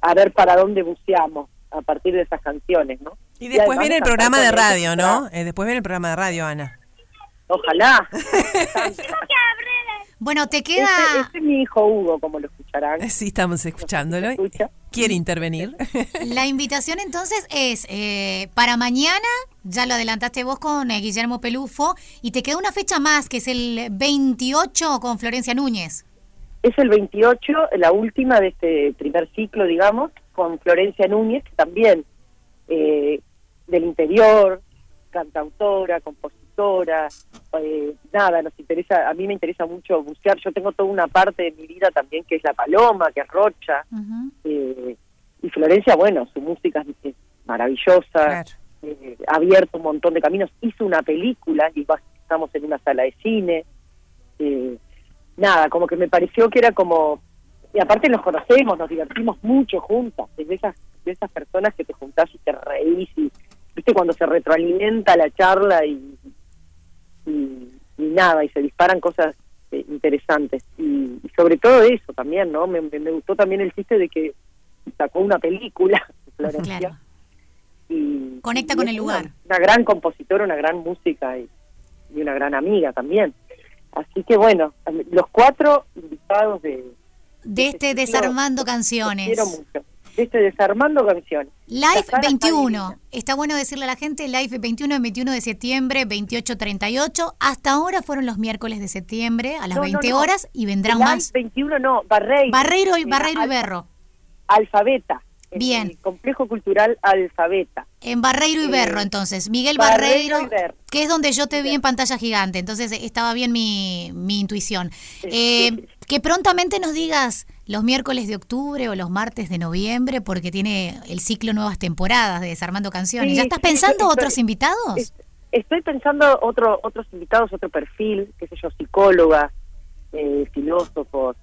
a ver para dónde buceamos a partir de esas canciones, ¿no? Y después además viene el programa de radio, ¿no? Eh, después viene el programa de radio, Ana. Ojalá. Bueno, te queda... Ese, ese es mi hijo Hugo, como lo escucharán. Sí, estamos escuchándolo. ¿Quiere intervenir? La invitación entonces es eh, para mañana, ya lo adelantaste vos con eh, Guillermo Pelufo, y te queda una fecha más, que es el 28 con Florencia Núñez. Es el 28, la última de este primer ciclo, digamos, con Florencia Núñez, que también eh, del interior, cantautora, compositora, eh, nada, nos interesa, a mí me interesa mucho bucear, yo tengo toda una parte de mi vida también que es La Paloma, que es Rocha, eh, y Florencia, bueno, su música es, maravillosa, eh, ha abierto un montón de caminos, hizo una película y va- estamos en una sala de cine, eh, nada, como que me pareció que era como, y aparte nos conocemos, nos divertimos mucho juntas, es de esas, de esas personas que te juntás y te reís y, viste, cuando se retroalimenta la charla y, y, y nada, y se disparan cosas este, interesantes. Y, y sobre todo eso también, ¿no? Me, me- me gustó también el chiste de que sacó una película, Florencia, Claro. y Conecta con el una- lugar. Una, gran compositora, una gran música y, y una gran amiga también. Así que bueno, los cuatro invitados de, De este Desarmando Canciones. quiero mucho. De este Desarmando Canciones. Live La Sara 21. Está bueno decirle a la gente, Live 21 el 21 de septiembre, 28.38. Hasta ahora fueron los miércoles de septiembre a las No, no, 20 no. horas y vendrán Live más. 21 no, Barreiro. Barreiro y, Barreiro y Berro. Alfabeta. en Bien. El complejo cultural Alfabeta. En Barreiro y Eh, Berro, entonces. Miguel Barreiro que es donde yo te vi en pantalla gigante. Entonces estaba bien mi, mi intuición. Eh, que prontamente nos digas los miércoles de octubre o los martes de noviembre, porque tiene el ciclo Nuevas Temporadas de Desarmando Canciones. Sí, ¿Ya estás pensando estoy- otros invitados? Estoy pensando otro, otros invitados, otro perfil, qué sé yo, psicólogas, eh, filósofos,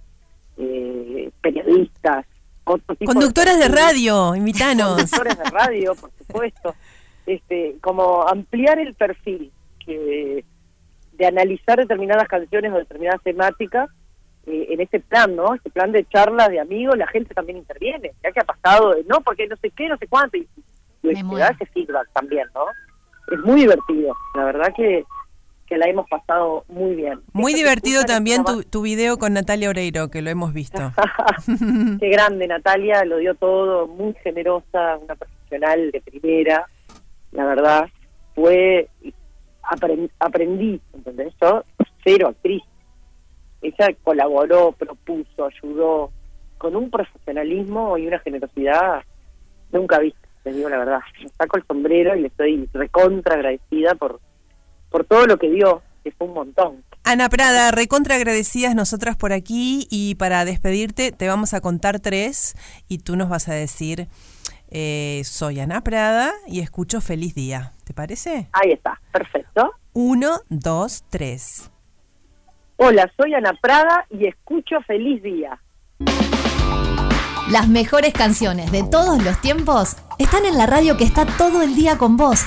eh, periodistas, otro tipo Conductoras de radio, invitanos. Conductores de radio, por supuesto. Este, como ampliar el perfil que de analizar determinadas canciones o determinadas temáticas eh, en este plan, ¿no? Este plan de charlas de amigos, la gente también interviene. Ya que ha pasado, de, no, porque no sé qué, no sé cuánto, y, y te da ese feedback también, ¿no? Es muy divertido. La verdad que, que la hemos pasado muy bien. Muy Esto divertido también tu, tu video con Natalia Oreiro, que lo hemos visto. Qué grande, Natalia, lo dio todo, muy generosa, una profesional de primera, la verdad. Fue, apren- aprendí, ¿entendés? Yo, cero actriz. Ella colaboró, propuso, ayudó, con un profesionalismo y una generosidad nunca vista, te digo la verdad. Me saco el sombrero y le estoy recontra agradecida por, por todo lo que dio, que fue un montón. Ana Prada, recontra agradecidas nosotras por aquí y para despedirte te vamos a contar tres y tú nos vas a decir, eh, soy Ana Prada y escucho Feliz Día. ¿Te parece? Ahí está, perfecto. Uno, dos, tres. Hola, soy Ana Prada y escucho Feliz Día. Las mejores canciones de todos los tiempos están en la radio que está todo el día con vos.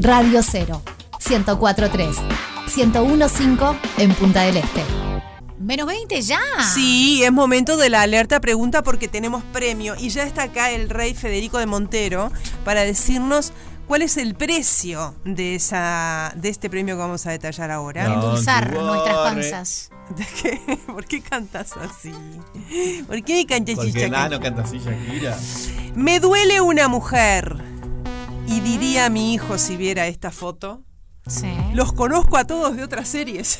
Radio 0, 1043, 1015 en Punta del Este. Menos 20 ya. Sí, es momento de la alerta pregunta porque tenemos premio y ya está acá el rey Federico de Montero para decirnos cuál es el precio de esa de este premio que vamos a detallar ahora. No, Endulzar nuestras panzas. ¿De qué? ¿Por qué cantas así? ¿Por qué cantas? Porque nada, no canta así, Shakira. Me duele una mujer. Y diría a mi hijo si viera esta foto. Sí. Los conozco a todos de otras series.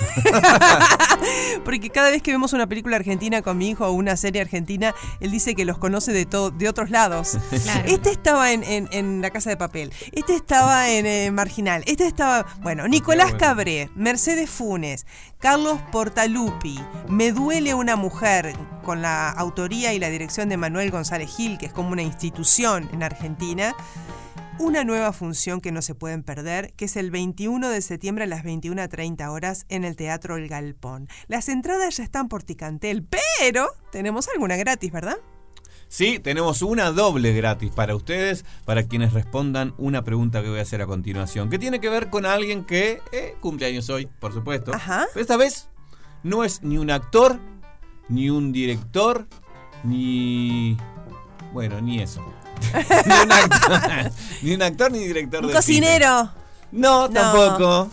Porque cada vez que vemos una película argentina con mi hijo o una serie argentina, él dice que los conoce de todo, de otros lados. Claro. Este estaba en, en- en La Casa de Papel. Este estaba en eh, Marginal. Este estaba. Bueno, Nicolás bueno. Cabré, Mercedes Funes, Carlos Portalupi. Me duele una mujer con la autoría y la dirección de Manuel González Gil, que es como una institución en Argentina una nueva función que no se pueden perder, que es el 21 de septiembre a las 21.30 horas en el Teatro El Galpón. Las entradas ya están por Ticantel, pero tenemos alguna gratis, ¿verdad? Sí, tenemos una doble gratis para ustedes, para quienes respondan una pregunta que voy a hacer a continuación, que tiene que ver con alguien que eh, cumpleaños hoy, por supuesto. Ajá. Pero esta vez no es ni un actor, ni un director, ni... Bueno, ni eso. ni, un actor, ni un actor ni director Un de cocinero. cine. No, No. tampoco.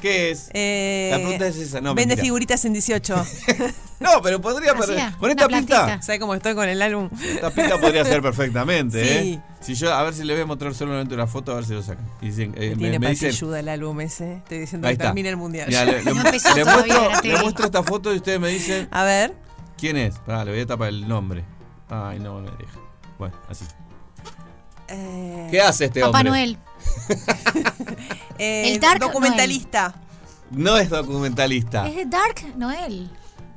¿Qué es? Eh, La pregunta es esa, no, Vende mentira. figuritas en 18. No, pero podría perder. Con esta plantita. pinta. ¿Sabes cómo estoy con el álbum? Esta pinta podría ser perfectamente, Sí. ¿eh? Si yo, a ver si le voy a mostrar solamente una foto, a ver si lo sacan. Y dicen, eh, me, Tiene me dicen, patilluda el álbum ese. Estoy diciendo que termina el mundial. No muestro, le muestro esta foto y ustedes me dicen A ver. quién es. Pará, le voy a tapar el nombre. Ay, no me deja. Bueno, así. Eh, ¿Qué hace este Papá hombre? Noel. eh, El Dark documentalista. No es documentalista. Es de Dark Noel.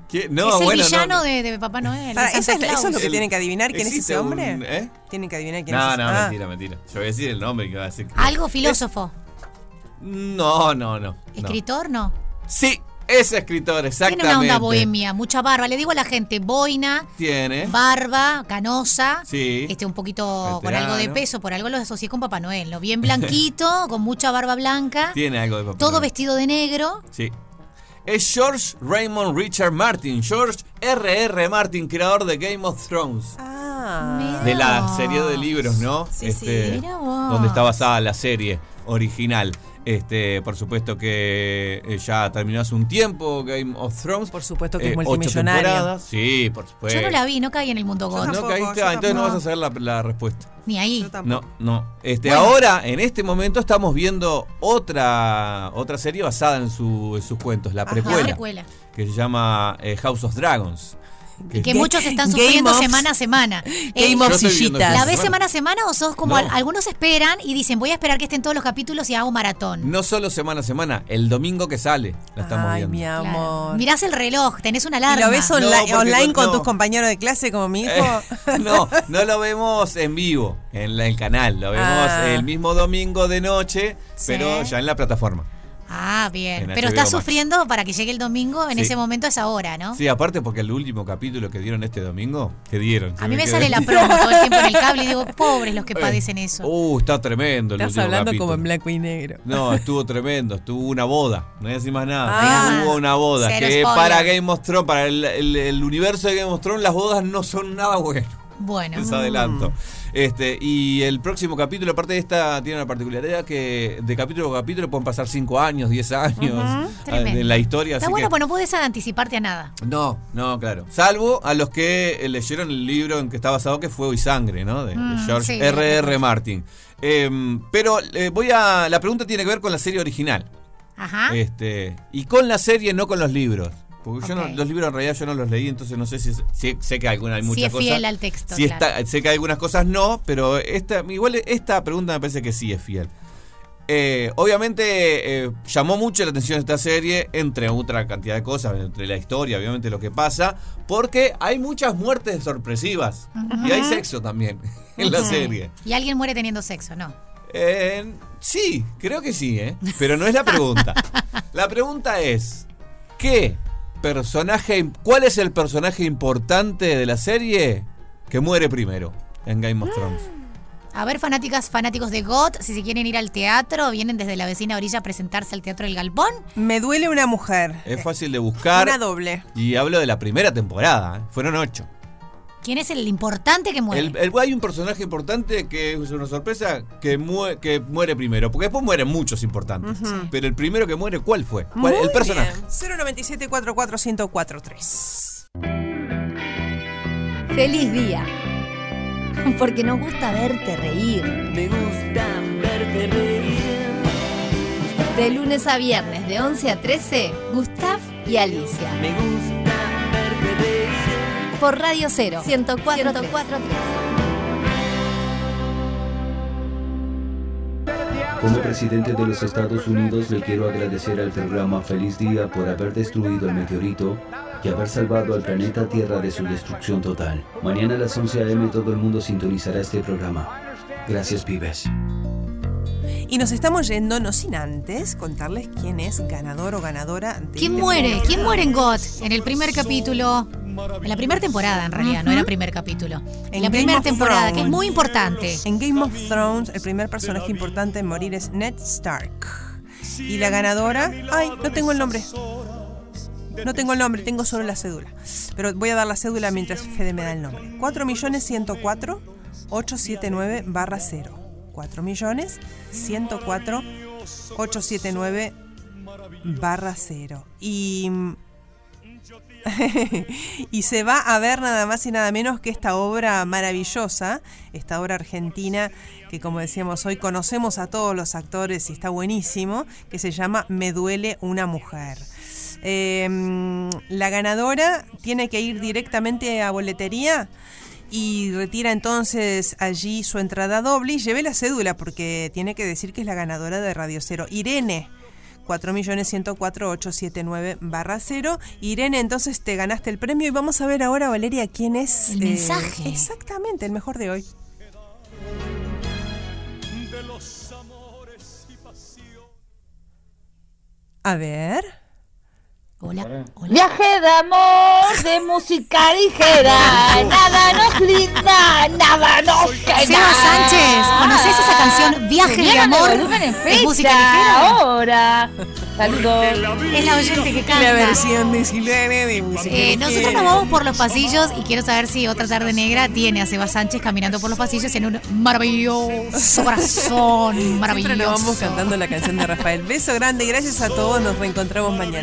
¿Qué? No, es el bueno, villano no. de, de Papá Noel. Pará, de ¿eso, es, eso es lo que El- tienen que adivinar quién es ese un- hombre? ¿eh? Tienen que adivinar quién No, es no, ese Ah. mentira, mentira. Yo voy a decir el nombre que va a decir. Algo filósofo. No, no, no. no. Escritor, no. Sí, es escritor, exactamente. Tiene una onda bohemia, mucha barba. Le digo a la gente, boina, Tiene. barba, canosa. Sí. Este, un poquito con algo de peso, por algo lo asocié con Papá Noel, ¿no? Bien blanquito, con mucha barba blanca, Tiene algo de papá todo Noel. vestido de negro. Sí. es George Raymond Richard Martin. George R.R. Martin, creador de Game of Thrones. Ah. De la serie de libros, ¿no? Sí, Este, sí. Mira vos. donde está basada la serie original. Este, por supuesto que eh, ya terminó hace un tiempo Game of Thrones. Por supuesto que es ocho multimillonaria. temporadas. Sí, por supuesto. Yo no la vi, no caí en el mundo God. ¿No caíste? Ah, entonces no vas a saber la, la respuesta. Ni ahí. No, no. Este, Bueno. Ahora, en este momento, estamos viendo otra, otra serie basada en, su, en sus cuentos, la Ajá. precuela, La precuela. que se llama eh, House of Dragons. Y que muchos están sufriendo of- semana a semana. Game of sillitas. ¿La ves semana. semana a semana o sos como No. al- algunos esperan y dicen voy a esperar que estén todos los capítulos y hago maratón? No solo semana a semana, el domingo que sale, la estamos Ay, viendo. mi amor. Mirás el reloj, tenés una ¿Y alarma. lo ves No, online, con no. tus compañeros de clase como mi hijo? Eh, no, no lo vemos en vivo, en la- el canal. Lo vemos Ah. el mismo domingo de noche, Sí. pero ya en la plataforma. Ah, bien. En Pero Max. sufriendo para que llegue el domingo, en Sí. ese momento es ahora, ¿no? Sí, aparte porque el último capítulo que dieron este domingo, que dieron. A mí me sale la promo todo el tiempo en el cable y digo, pobres los que padecen eso. Uh, está tremendo el Estás último hablando capítulo. como en blanco y negro. No, estuvo tremendo, estuvo una boda, no voy a decir más nada. Ah. Hubo una boda, que spoiler. para Game of Thrones, para el, el- el universo de Game of Thrones, las bodas no son nada bueno. Bueno. Les adelanto. Este, y el próximo capítulo, aparte de esta, tiene una particularidad que de capítulo a capítulo pueden pasar 5 años, 10 años ah, Tremendo. en la historia. Está así bueno, que- pues no podés anticiparte a nada. no, no, claro. Salvo a los que eh, leyeron el libro en que está basado, que Fuego y Sangre, ¿no? De, de Mm, George sí, R.R. recuerdo. Martin. Em, pero eh, voy a. La pregunta tiene que ver con la serie original. Ajá. Este, y con la serie, no con los libros. Porque yo no- los libros en realidad yo no los leí, entonces no sé si, es- si- sé que alguna, hay Si muchas es cosas. fiel al texto, si claro. está, sé que algunas cosas no, pero esta, igual esta pregunta me parece que sí es fiel. Eh, obviamente eh, llamó mucho la atención esta serie, entre otra cantidad de cosas, entre la historia, obviamente lo que pasa, porque hay muchas muertes sorpresivas y hay sexo también en la serie. Y alguien muere teniendo sexo, ¿no? Eh, sí, creo que sí, ¿eh? pero no es la pregunta. La pregunta es, ¿qué personaje, cuál es el personaje importante de la serie que muere primero en Game of Thrones? A ver, fanáticas, fanáticos de GOT, si se quieren ir al teatro, vienen desde la vecina orilla a presentarse al Teatro del Galpón. Me duele una mujer. Es fácil de buscar. Una doble. Y hablo de la primera temporada, ¿eh? fueron ocho. ¿Quién es el importante que muere? El, el- hay un personaje importante que es una sorpresa que, mue- que muere primero, porque después mueren muchos importantes. Pero el primero que muere, ¿cuál fue? ¿Cuál- Muy el personaje. bien. 097 44 1043 Feliz día. Porque nos gusta verte reír. Me gusta verte reír. De lunes a viernes, de 11 a 13, Gustav y Alicia. Me gusta. Por Radio 0, 104 Como presidente de los Estados Unidos le quiero agradecer al programa Feliz Día por haber destruido el meteorito y haber salvado al planeta Tierra de su destrucción total. Mañana a las 11 a.m. todo el mundo sintonizará este programa. Gracias, pibes. Y nos estamos yendo, no sin antes contarles quién es ganador o ganadora de ¿Quién este muere? ¿Quién muere en GOT? En el primer capítulo. En la primera temporada, en realidad, no era primer capítulo. En, la primera temporada, que es muy importante. En Game of Thrones, el primer personaje importante en morir es Ned Stark. Y la ganadora. Ay, no tengo el nombre. No tengo el nombre, tengo solo la cédula. Pero voy a dar la cédula mientras Fede me da el nombre. 4.104.879 barra 0. 4.104.879 barra 0. Y. y se va a ver nada más y nada menos que esta obra maravillosa, esta obra argentina que como decíamos hoy conocemos a todos los actores y está buenísimo, que se llama Me duele una mujer. Eh, la ganadora tiene que ir directamente a boletería y retira entonces allí su entrada doble y lleve la cédula porque tiene que decir que es la ganadora de Radio Cero. Irene. 4.104.879 barra 0. Irene, entonces te ganaste el premio y vamos a ver ahora, Valeria, quién es... El mensaje. Exactamente, el mejor de hoy. A ver. Hola. Viaje de amor, de música ligera, nada nos linda, nada nos queda. Seba Sánchez, ¿conocés esa canción Viaje de amor? ¿Es música ligera? Ahora. Saludos. Es la oyente que canta. La versión de Silvana de música. Eh, nosotros ligera. nos vamos por los pasillos y quiero saber si otra tarde negra tiene a Seba Sánchez caminando por los pasillos en un maravilloso corazón Siempre maravilloso. nos vamos cantando la canción de Rafael. Beso grande y gracias a todos. Nos reencontramos mañana.